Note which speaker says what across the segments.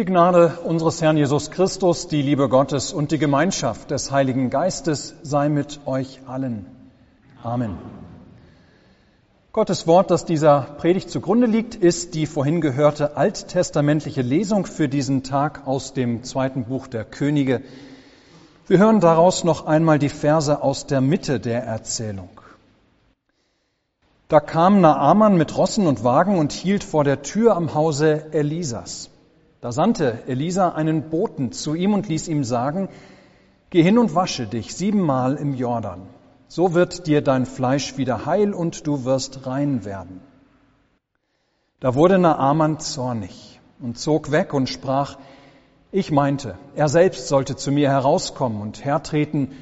Speaker 1: Die Gnade unseres Herrn Jesus Christus, die Liebe Gottes und die Gemeinschaft des Heiligen Geistes sei mit euch allen. Amen. Gottes Wort, das dieser Predigt zugrunde liegt, ist die vorhin gehörte alttestamentliche Lesung für diesen Tag aus dem zweiten Buch der Könige. Wir hören daraus noch einmal die Verse aus der Mitte der Erzählung. Da kam Naaman mit Rossen und Wagen und hielt vor der Tür am Hause Elisas. Da sandte Elisa einen Boten zu ihm und ließ ihm sagen, Geh hin und wasche dich siebenmal im Jordan. So wird dir dein Fleisch wieder heil und du wirst rein werden. Da wurde Naaman zornig und zog weg und sprach, ich meinte, er selbst sollte zu mir herauskommen und hertreten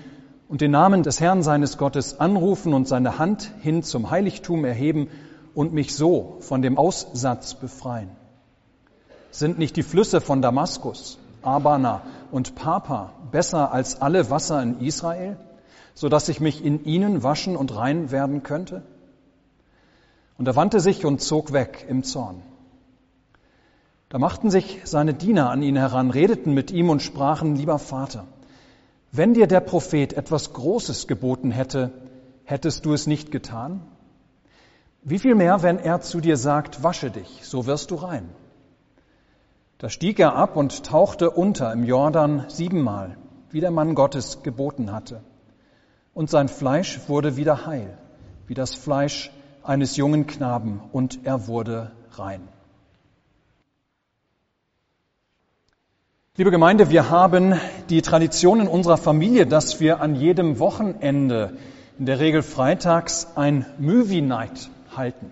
Speaker 1: und den Namen des Herrn seines Gottes anrufen und seine Hand hin zum Heiligtum erheben und mich so von dem Aussatz befreien. Sind nicht die Flüsse von Damaskus, Abana und Papa besser als alle Wasser in Israel, so dass ich mich in ihnen waschen und rein werden könnte? Und er wandte sich und zog weg im Zorn. Da machten sich seine Diener an ihn heran, redeten mit ihm und sprachen, lieber Vater, wenn dir der Prophet etwas Großes geboten hätte, hättest du es nicht getan? Wie viel mehr, wenn er zu dir sagt, wasche dich, so wirst du rein. Da stieg er ab und tauchte unter im Jordan siebenmal, wie der Mann Gottes geboten hatte. Und sein Fleisch wurde wieder heil, wie das Fleisch eines jungen Knaben, und er wurde rein. Liebe Gemeinde, wir haben die Tradition in unserer Familie, dass wir an jedem Wochenende, in der Regel freitags, ein Movie Night halten.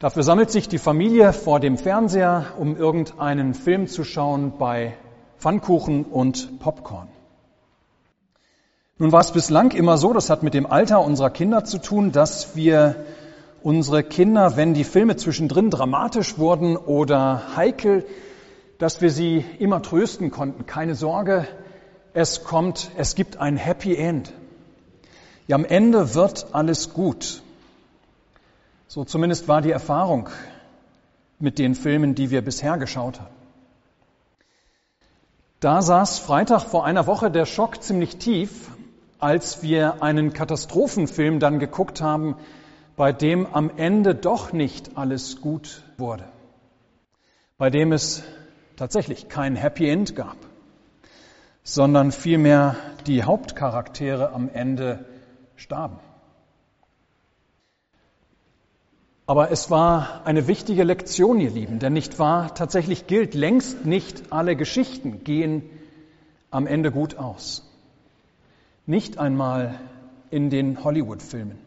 Speaker 1: Dafür sammelt sich die Familie vor dem Fernseher, um irgendeinen Film zu schauen bei Pfannkuchen und Popcorn. Nun war es bislang immer so, das hat mit dem Alter unserer Kinder zu tun, dass wir unsere Kinder, wenn die Filme zwischendrin dramatisch wurden oder heikel, dass wir sie immer trösten konnten. Keine Sorge, es kommt, es gibt ein Happy End. Ja, am Ende wird alles gut. So zumindest war die Erfahrung mit den Filmen, die wir bisher geschaut haben. Da saß Freitag vor einer Woche der Schock ziemlich tief, als wir einen Katastrophenfilm dann geguckt haben, bei dem am Ende doch nicht alles gut wurde, bei dem es tatsächlich kein Happy End gab, sondern vielmehr die Hauptcharaktere am Ende starben. Aber es war eine wichtige Lektion, ihr Lieben, denn nicht wahr, tatsächlich gilt, längst nicht alle Geschichten gehen am Ende gut aus. Nicht einmal in den Hollywood-Filmen.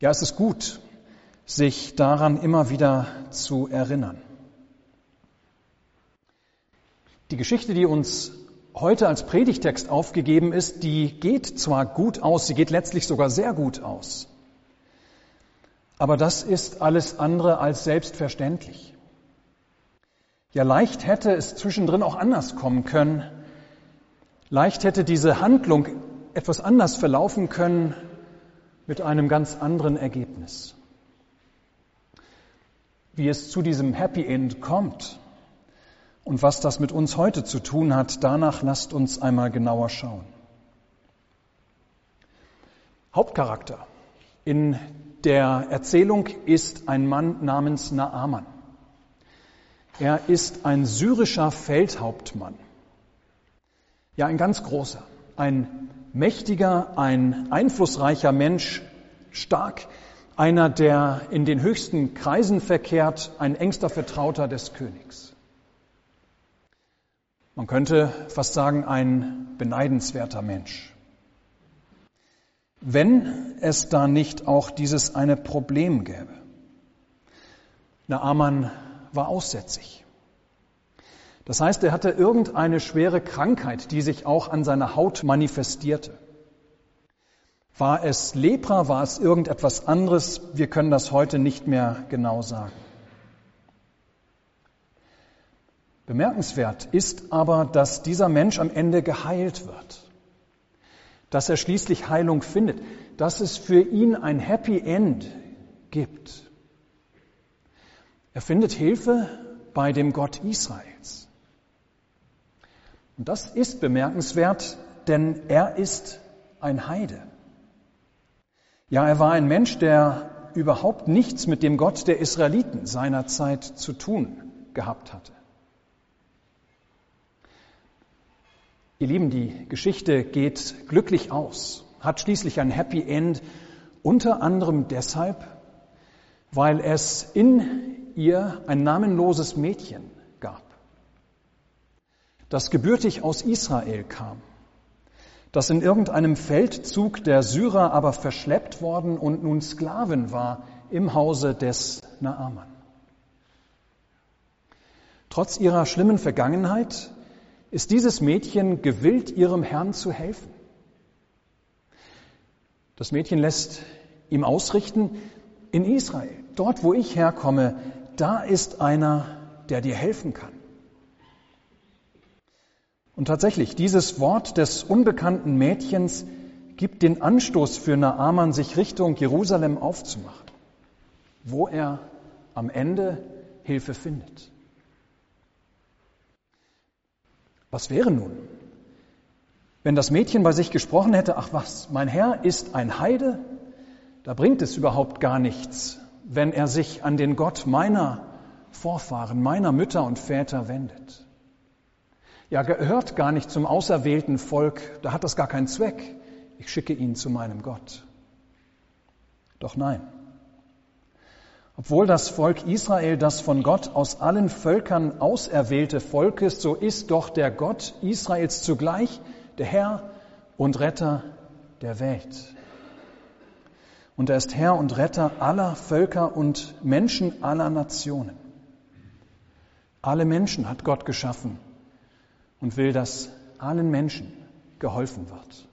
Speaker 1: Ja, es ist gut, sich daran immer wieder zu erinnern. Die Geschichte, die uns heute als Predigtext aufgegeben ist, die geht zwar gut aus, sie geht letztlich sogar sehr gut aus. Aber das ist alles andere als selbstverständlich. Ja, leicht hätte es zwischendrin auch anders kommen können. Leicht hätte diese Handlung etwas anders verlaufen können mit einem ganz anderen Ergebnis. Wie es zu diesem Happy End kommt und was das mit uns heute zu tun hat, danach lasst uns einmal genauer schauen. Hauptcharakter in der Erzählung ist ein Mann namens Naaman. Er ist ein syrischer Feldhauptmann. Ja, ein ganz großer, ein mächtiger, ein einflussreicher Mensch, stark, einer, der in den höchsten Kreisen verkehrt, ein engster Vertrauter des Königs. Man könnte fast sagen, ein beneidenswerter Mensch wenn es da nicht auch dieses eine Problem gäbe. Naaman war aussätzig. Das heißt, er hatte irgendeine schwere Krankheit, die sich auch an seiner Haut manifestierte. War es Lepra, war es irgendetwas anderes? Wir können das heute nicht mehr genau sagen. Bemerkenswert ist aber, dass dieser Mensch am Ende geheilt wird dass er schließlich Heilung findet, dass es für ihn ein Happy End gibt. Er findet Hilfe bei dem Gott Israels. Und das ist bemerkenswert, denn er ist ein Heide. Ja, er war ein Mensch, der überhaupt nichts mit dem Gott der Israeliten seiner Zeit zu tun gehabt hatte. Ihr Lieben, die Geschichte geht glücklich aus, hat schließlich ein Happy End, unter anderem deshalb, weil es in ihr ein namenloses Mädchen gab, das gebürtig aus Israel kam, das in irgendeinem Feldzug der Syrer aber verschleppt worden und nun Sklavin war im Hause des Naaman. Trotz ihrer schlimmen Vergangenheit ist dieses Mädchen gewillt, ihrem Herrn zu helfen. Das Mädchen lässt ihm ausrichten, in Israel, dort wo ich herkomme, da ist einer, der dir helfen kann. Und tatsächlich, dieses Wort des unbekannten Mädchens gibt den Anstoß für Naaman, sich Richtung Jerusalem aufzumachen, wo er am Ende Hilfe findet. Was wäre nun, wenn das Mädchen bei sich gesprochen hätte, ach was, mein Herr ist ein Heide, da bringt es überhaupt gar nichts, wenn er sich an den Gott meiner Vorfahren, meiner Mütter und Väter wendet. Ja, gehört gar nicht zum auserwählten Volk, da hat das gar keinen Zweck. Ich schicke ihn zu meinem Gott. Doch nein. Obwohl das Volk Israel das von Gott aus allen Völkern auserwählte Volk ist, so ist doch der Gott Israels zugleich der Herr und Retter der Welt. Und er ist Herr und Retter aller Völker und Menschen aller Nationen. Alle Menschen hat Gott geschaffen und will, dass allen Menschen geholfen wird.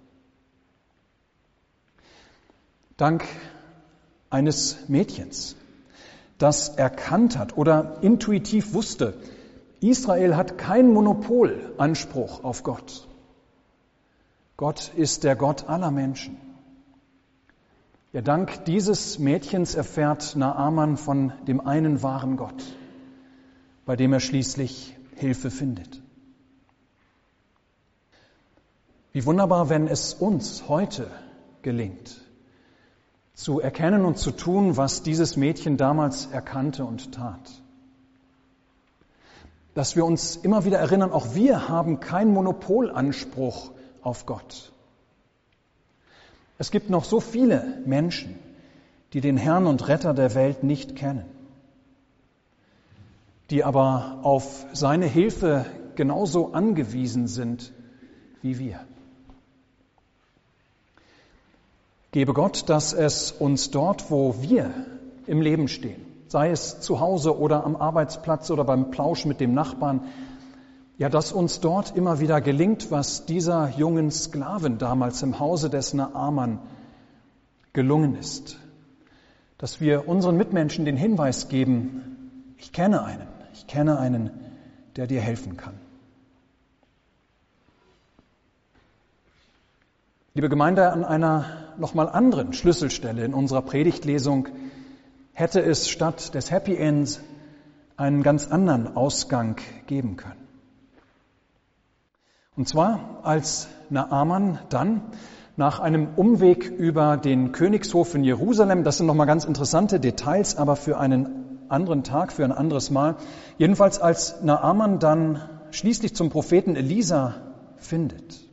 Speaker 1: Dank eines Mädchens, das erkannt hat oder intuitiv wusste, Israel hat kein Monopolanspruch auf Gott. Gott ist der Gott aller Menschen. Ja, dank dieses Mädchens erfährt Naaman von dem einen wahren Gott, bei dem er schließlich Hilfe findet. Wie wunderbar, wenn es uns heute gelingt, zu erkennen und zu tun, was dieses Mädchen damals erkannte und tat. Dass wir uns immer wieder erinnern, auch wir haben keinen Monopolanspruch auf Gott. Es gibt noch so viele Menschen, die den Herrn und Retter der Welt nicht kennen, die aber auf seine Hilfe genauso angewiesen sind wie wir. Gebe Gott, dass es uns dort, wo wir im Leben stehen, sei es zu Hause oder am Arbeitsplatz oder beim Plausch mit dem Nachbarn, ja, dass uns dort immer wieder gelingt, was dieser jungen Sklaven damals im Hause des Naaman gelungen ist. Dass wir unseren Mitmenschen den Hinweis geben, ich kenne einen, ich kenne einen, der dir helfen kann. Liebe Gemeinde, an einer nochmal anderen Schlüsselstelle in unserer Predigtlesung hätte es statt des Happy Ends einen ganz anderen Ausgang geben können. Und zwar, als Naaman dann nach einem Umweg über den Königshof in Jerusalem, das sind nochmal ganz interessante Details, aber für einen anderen Tag, für ein anderes Mal, jedenfalls als Naaman dann schließlich zum Propheten Elisa findet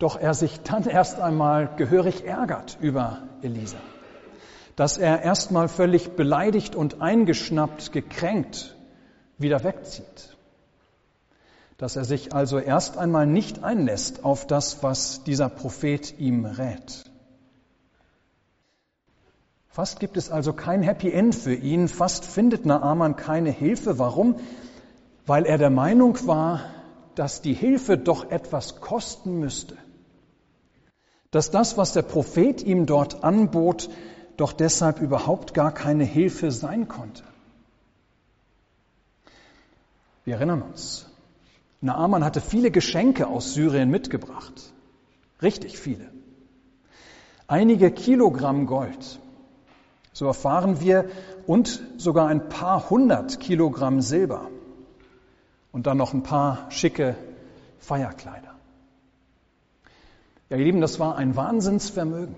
Speaker 1: doch er sich dann erst einmal gehörig ärgert über Elisa. Dass er erstmal völlig beleidigt und eingeschnappt, gekränkt wieder wegzieht. Dass er sich also erst einmal nicht einlässt auf das, was dieser Prophet ihm rät. Fast gibt es also kein Happy End für ihn, fast findet Naaman keine Hilfe. Warum? Weil er der Meinung war, dass die Hilfe doch etwas kosten müsste dass das, was der Prophet ihm dort anbot, doch deshalb überhaupt gar keine Hilfe sein konnte. Wir erinnern uns, Naaman hatte viele Geschenke aus Syrien mitgebracht. Richtig viele. Einige Kilogramm Gold, so erfahren wir, und sogar ein paar hundert Kilogramm Silber und dann noch ein paar schicke Feierkleider. Ja, ihr Lieben, das war ein Wahnsinnsvermögen.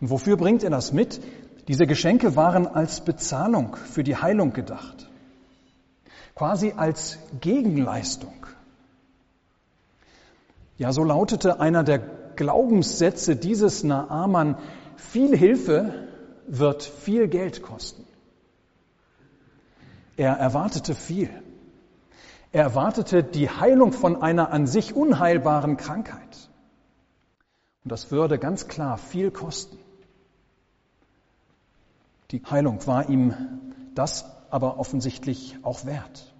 Speaker 1: Und wofür bringt er das mit? Diese Geschenke waren als Bezahlung für die Heilung gedacht, quasi als Gegenleistung. Ja, so lautete einer der Glaubenssätze dieses Naaman, viel Hilfe wird viel Geld kosten. Er erwartete viel. Er erwartete die Heilung von einer an sich unheilbaren Krankheit. Und das würde ganz klar viel kosten. Die Heilung war ihm das aber offensichtlich auch wert.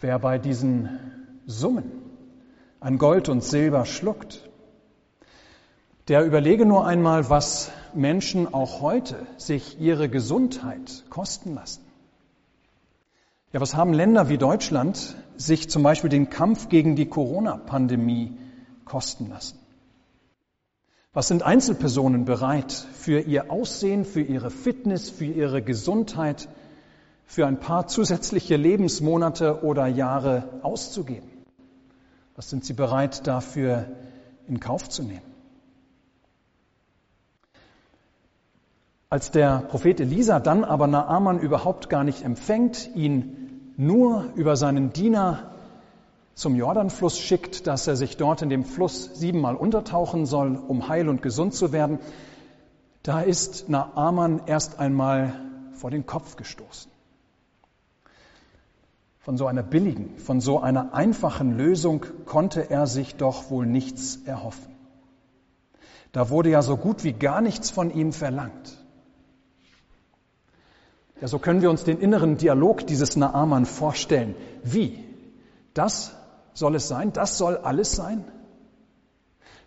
Speaker 1: Wer bei diesen Summen an Gold und Silber schluckt, der überlege nur einmal, was Menschen auch heute sich ihre Gesundheit kosten lassen. Ja, was haben Länder wie Deutschland sich zum Beispiel den Kampf gegen die Corona-Pandemie kosten lassen? Was sind Einzelpersonen bereit für ihr Aussehen, für ihre Fitness, für ihre Gesundheit, für ein paar zusätzliche Lebensmonate oder Jahre auszugeben? Was sind sie bereit dafür in Kauf zu nehmen? Als der Prophet Elisa dann aber Naaman überhaupt gar nicht empfängt, ihn nur über seinen Diener zum Jordanfluss schickt, dass er sich dort in dem Fluss siebenmal untertauchen soll, um heil und gesund zu werden, da ist Naaman erst einmal vor den Kopf gestoßen. Von so einer billigen, von so einer einfachen Lösung konnte er sich doch wohl nichts erhoffen. Da wurde ja so gut wie gar nichts von ihm verlangt. Ja, so können wir uns den inneren Dialog dieses Naaman vorstellen. Wie? Das soll es sein? Das soll alles sein?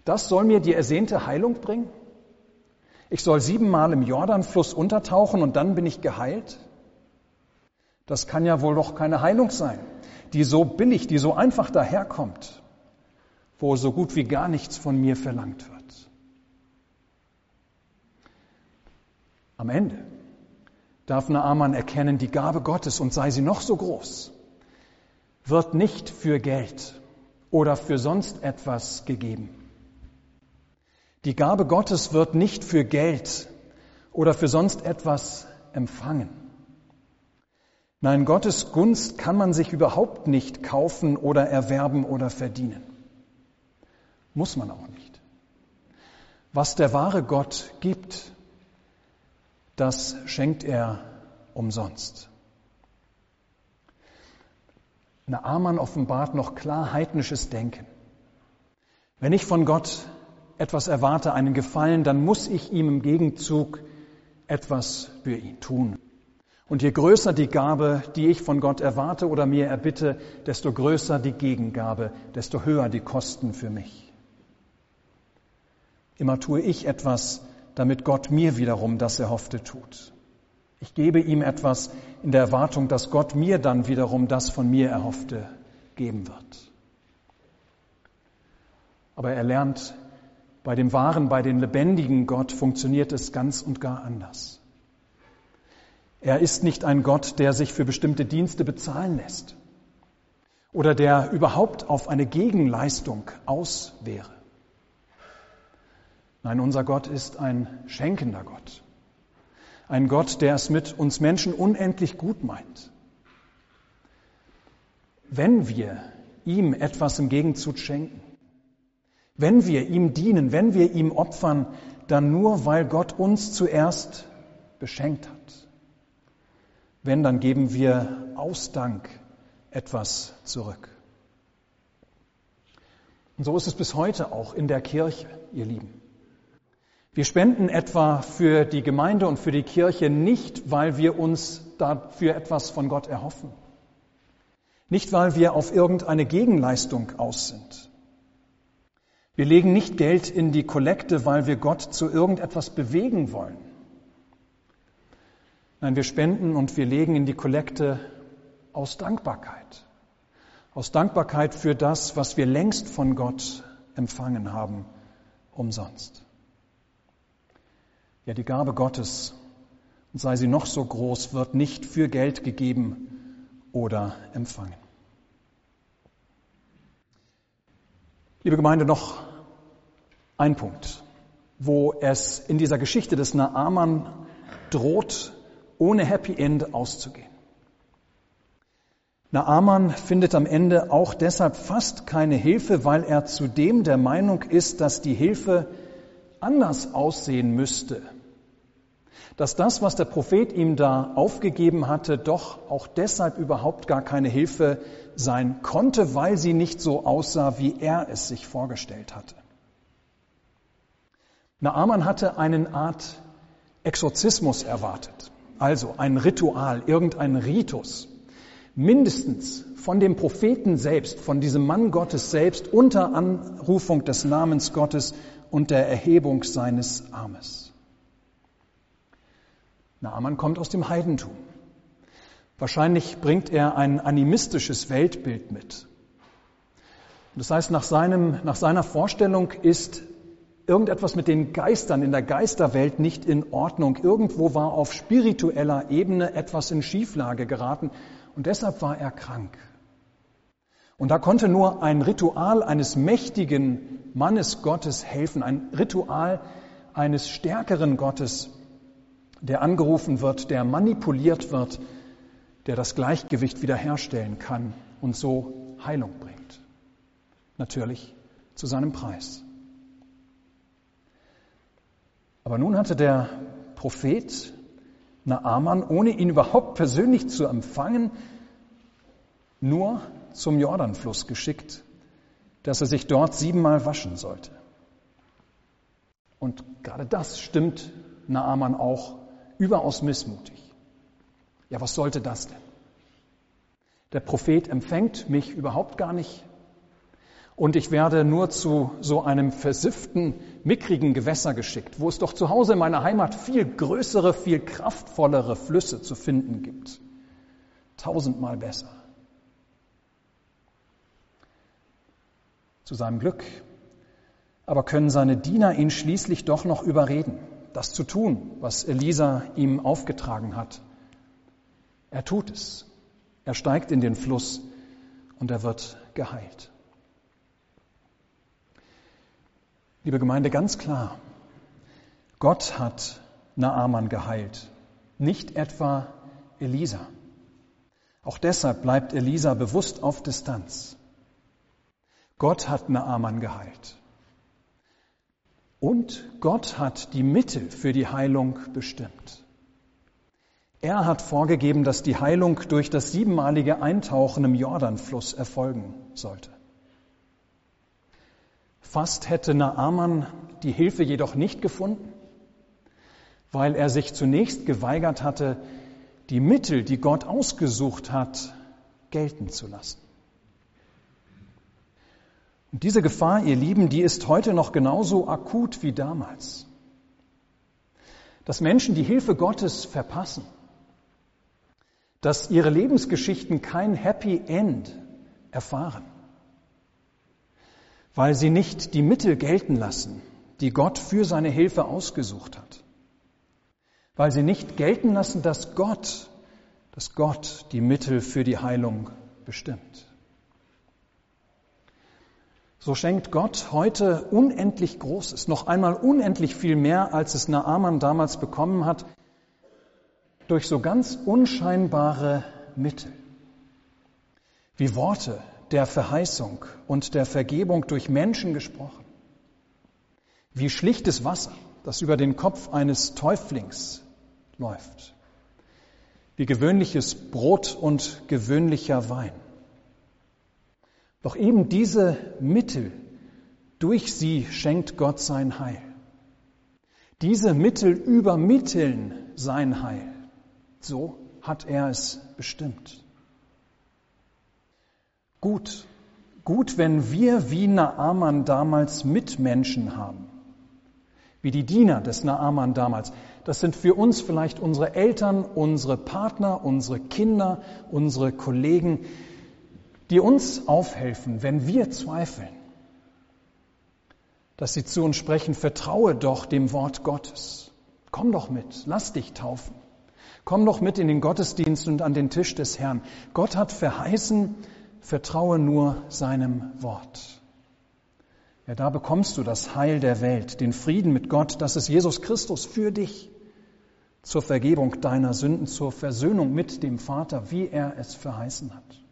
Speaker 1: Das soll mir die ersehnte Heilung bringen? Ich soll siebenmal im Jordanfluss untertauchen und dann bin ich geheilt? Das kann ja wohl doch keine Heilung sein, die so billig, die so einfach daherkommt, wo so gut wie gar nichts von mir verlangt wird. Am Ende darf Naaman erkennen, die Gabe Gottes, und sei sie noch so groß, wird nicht für Geld oder für sonst etwas gegeben. Die Gabe Gottes wird nicht für Geld oder für sonst etwas empfangen. Nein, Gottes Gunst kann man sich überhaupt nicht kaufen oder erwerben oder verdienen. Muss man auch nicht. Was der wahre Gott gibt, das schenkt er umsonst. Naaman offenbart noch klar heidnisches Denken. Wenn ich von Gott etwas erwarte, einen Gefallen, dann muss ich ihm im Gegenzug etwas für ihn tun. Und je größer die Gabe, die ich von Gott erwarte oder mir erbitte, desto größer die Gegengabe, desto höher die Kosten für mich. Immer tue ich etwas, damit Gott mir wiederum das Erhoffte tut. Ich gebe ihm etwas in der Erwartung, dass Gott mir dann wiederum das von mir Erhoffte geben wird. Aber er lernt, bei dem wahren, bei dem lebendigen Gott funktioniert es ganz und gar anders. Er ist nicht ein Gott, der sich für bestimmte Dienste bezahlen lässt oder der überhaupt auf eine Gegenleistung aus wäre. Nein, unser Gott ist ein schenkender Gott. Ein Gott, der es mit uns Menschen unendlich gut meint. Wenn wir ihm etwas im Gegenzug schenken, wenn wir ihm dienen, wenn wir ihm opfern, dann nur, weil Gott uns zuerst beschenkt hat. Wenn, dann geben wir aus Dank etwas zurück. Und so ist es bis heute auch in der Kirche, ihr Lieben. Wir spenden etwa für die Gemeinde und für die Kirche nicht, weil wir uns dafür etwas von Gott erhoffen. Nicht, weil wir auf irgendeine Gegenleistung aus sind. Wir legen nicht Geld in die Kollekte, weil wir Gott zu irgendetwas bewegen wollen. Nein, wir spenden und wir legen in die Kollekte aus Dankbarkeit. Aus Dankbarkeit für das, was wir längst von Gott empfangen haben, umsonst. Ja, die Gabe Gottes, sei sie noch so groß, wird nicht für Geld gegeben oder empfangen. Liebe Gemeinde, noch ein Punkt, wo es in dieser Geschichte des Naaman droht, ohne Happy End auszugehen. Naaman findet am Ende auch deshalb fast keine Hilfe, weil er zudem der Meinung ist, dass die Hilfe anders aussehen müsste. Dass das, was der Prophet ihm da aufgegeben hatte, doch auch deshalb überhaupt gar keine Hilfe sein konnte, weil sie nicht so aussah, wie er es sich vorgestellt hatte. Naaman hatte eine Art Exorzismus erwartet, also ein Ritual, irgendein Ritus mindestens von dem Propheten selbst, von diesem Mann Gottes selbst unter Anrufung des Namens Gottes und der Erhebung seines Armes. Naaman kommt aus dem Heidentum. Wahrscheinlich bringt er ein animistisches Weltbild mit. Das heißt, nach, seinem, nach seiner Vorstellung ist irgendetwas mit den Geistern in der Geisterwelt nicht in Ordnung. Irgendwo war auf spiritueller Ebene etwas in Schieflage geraten und deshalb war er krank. Und da konnte nur ein Ritual eines mächtigen Mannes Gottes helfen, ein Ritual eines stärkeren Gottes, der angerufen wird, der manipuliert wird, der das Gleichgewicht wiederherstellen kann und so Heilung bringt. Natürlich zu seinem Preis. Aber nun hatte der Prophet Naaman, ohne ihn überhaupt persönlich zu empfangen, nur zum Jordanfluss geschickt, dass er sich dort siebenmal waschen sollte. Und gerade das stimmt Naaman auch überaus missmutig. Ja, was sollte das denn? Der Prophet empfängt mich überhaupt gar nicht und ich werde nur zu so einem versifften, mickrigen Gewässer geschickt, wo es doch zu Hause in meiner Heimat viel größere, viel kraftvollere Flüsse zu finden gibt. Tausendmal besser. Zu seinem Glück aber können seine Diener ihn schließlich doch noch überreden, das zu tun, was Elisa ihm aufgetragen hat. Er tut es. Er steigt in den Fluss und er wird geheilt. Liebe Gemeinde, ganz klar, Gott hat Naaman geheilt, nicht etwa Elisa. Auch deshalb bleibt Elisa bewusst auf Distanz. Gott hat Naaman geheilt. Und Gott hat die Mittel für die Heilung bestimmt. Er hat vorgegeben, dass die Heilung durch das siebenmalige Eintauchen im Jordanfluss erfolgen sollte. Fast hätte Naaman die Hilfe jedoch nicht gefunden, weil er sich zunächst geweigert hatte, die Mittel, die Gott ausgesucht hat, gelten zu lassen. Und diese Gefahr, ihr Lieben, die ist heute noch genauso akut wie damals. Dass Menschen die Hilfe Gottes verpassen, dass ihre Lebensgeschichten kein Happy End erfahren weil sie nicht die Mittel gelten lassen, die Gott für seine Hilfe ausgesucht hat. Weil sie nicht gelten lassen, dass Gott, dass Gott die Mittel für die Heilung bestimmt. So schenkt Gott heute unendlich Großes, noch einmal unendlich viel mehr, als es Naaman damals bekommen hat, durch so ganz unscheinbare Mittel, wie Worte, der Verheißung und der Vergebung durch Menschen gesprochen. Wie schlichtes Wasser, das über den Kopf eines Täuflings läuft. Wie gewöhnliches Brot und gewöhnlicher Wein. Doch eben diese Mittel, durch sie schenkt Gott sein Heil. Diese Mittel übermitteln sein Heil. So hat er es bestimmt. Gut, gut, wenn wir wie Naaman damals Mitmenschen haben, wie die Diener des Naaman damals. Das sind für uns vielleicht unsere Eltern, unsere Partner, unsere Kinder, unsere Kollegen, die uns aufhelfen, wenn wir zweifeln. Dass sie zu uns sprechen, vertraue doch dem Wort Gottes. Komm doch mit, lass dich taufen. Komm doch mit in den Gottesdienst und an den Tisch des Herrn. Gott hat verheißen, vertraue nur seinem Wort. Ja, da bekommst du das Heil der Welt, den Frieden mit Gott, das ist Jesus Christus für dich zur Vergebung deiner Sünden, zur Versöhnung mit dem Vater, wie er es verheißen hat.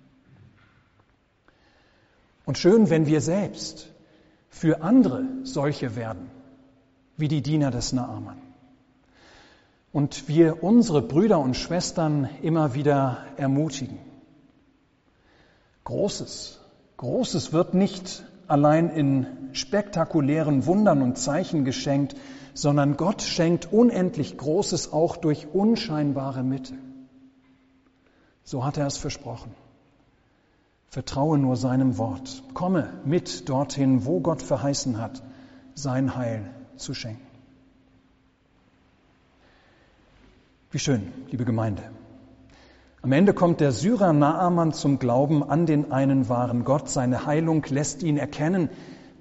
Speaker 1: Und schön, wenn wir selbst für andere solche werden, wie die Diener des Naaman. Und wir unsere Brüder und Schwestern immer wieder ermutigen. Großes, Großes wird nicht allein in spektakulären Wundern und Zeichen geschenkt, sondern Gott schenkt unendlich Großes auch durch unscheinbare Mittel. So hat er es versprochen. Vertraue nur seinem Wort. Komme mit dorthin, wo Gott verheißen hat, sein Heil zu schenken. Wie schön, liebe Gemeinde. Am Ende kommt der Syrer Naaman zum Glauben an den einen wahren Gott. Seine Heilung lässt ihn erkennen,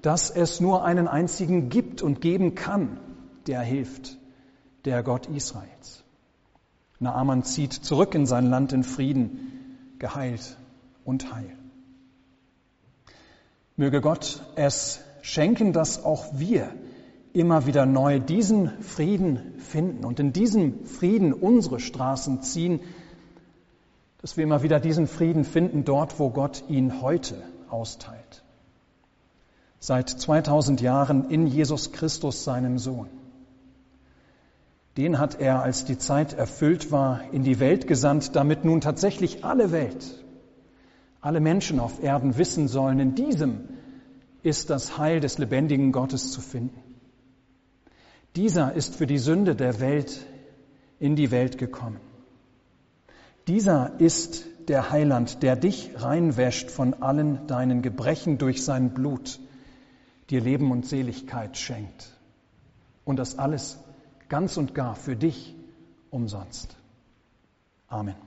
Speaker 1: dass es nur einen einzigen gibt und geben kann, der hilft, der Gott Israels. Naaman zieht zurück in sein Land in Frieden, geheilt und heil. Möge Gott es schenken, dass auch wir immer wieder neu diesen Frieden finden und in diesem Frieden unsere Straßen ziehen, dass wir immer wieder diesen Frieden finden dort, wo Gott ihn heute austeilt. Seit 2000 Jahren in Jesus Christus, seinem Sohn. Den hat er, als die Zeit erfüllt war, in die Welt gesandt, damit nun tatsächlich alle Welt, alle Menschen auf Erden wissen sollen, in diesem ist das Heil des lebendigen Gottes zu finden. Dieser ist für die Sünde der Welt in die Welt gekommen. Dieser ist der Heiland, der dich reinwäscht von allen deinen Gebrechen durch sein Blut, dir Leben und Seligkeit schenkt. Und das alles ganz und gar für dich umsonst. Amen.